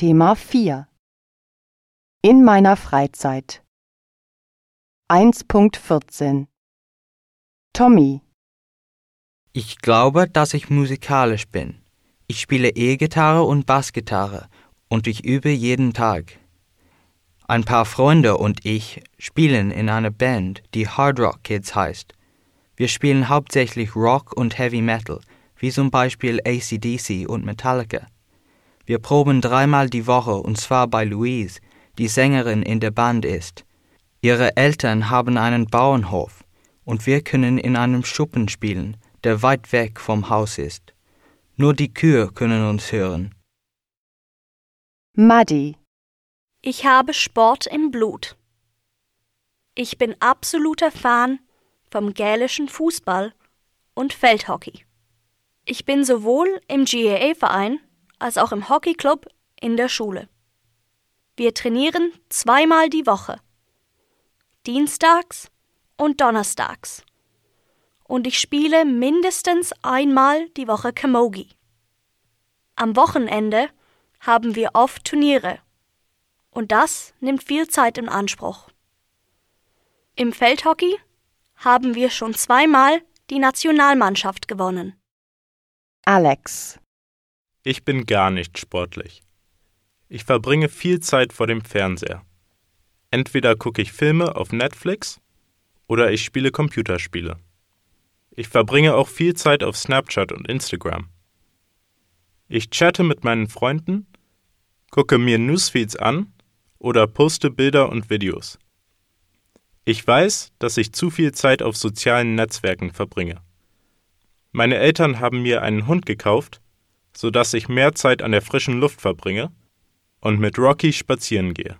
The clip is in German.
Thema 4 In meiner Freizeit 1.14 Tommy Ich glaube, dass ich musikalisch bin. Ich spiele E-Gitarre und Bassgitarre und ich übe jeden Tag. Ein paar Freunde und ich spielen in einer Band, die Hard Rock Kids heißt. Wir spielen hauptsächlich Rock und Heavy Metal, wie zum Beispiel ACDC und Metallica. Wir proben dreimal die Woche und zwar bei Louise, die Sängerin in der Band ist. Ihre Eltern haben einen Bauernhof und wir können in einem Schuppen spielen, der weit weg vom Haus ist. Nur die Kühe können uns hören. Maddie Ich habe Sport im Blut. Ich bin absoluter Fan vom gälischen Fußball und Feldhockey. Ich bin sowohl im GAA-Verein als auch im Hockeyclub in der Schule. Wir trainieren zweimal die Woche. Dienstags und Donnerstags. Und ich spiele mindestens einmal die Woche Camogie. Am Wochenende haben wir oft Turniere. Und das nimmt viel Zeit in Anspruch. Im Feldhockey haben wir schon zweimal die Nationalmannschaft gewonnen. Alex Ich bin gar nicht sportlich. Ich verbringe viel Zeit vor dem Fernseher. Entweder gucke ich Filme auf Netflix oder ich spiele Computerspiele. Ich verbringe auch viel Zeit auf Snapchat und Instagram. Ich chatte mit meinen Freunden, gucke mir Newsfeeds an oder poste Bilder und Videos. Ich weiß, dass ich zu viel Zeit auf sozialen Netzwerken verbringe. Meine Eltern haben mir einen Hund gekauft, sodass ich mehr Zeit an der frischen Luft verbringe und mit Rocky spazieren gehe.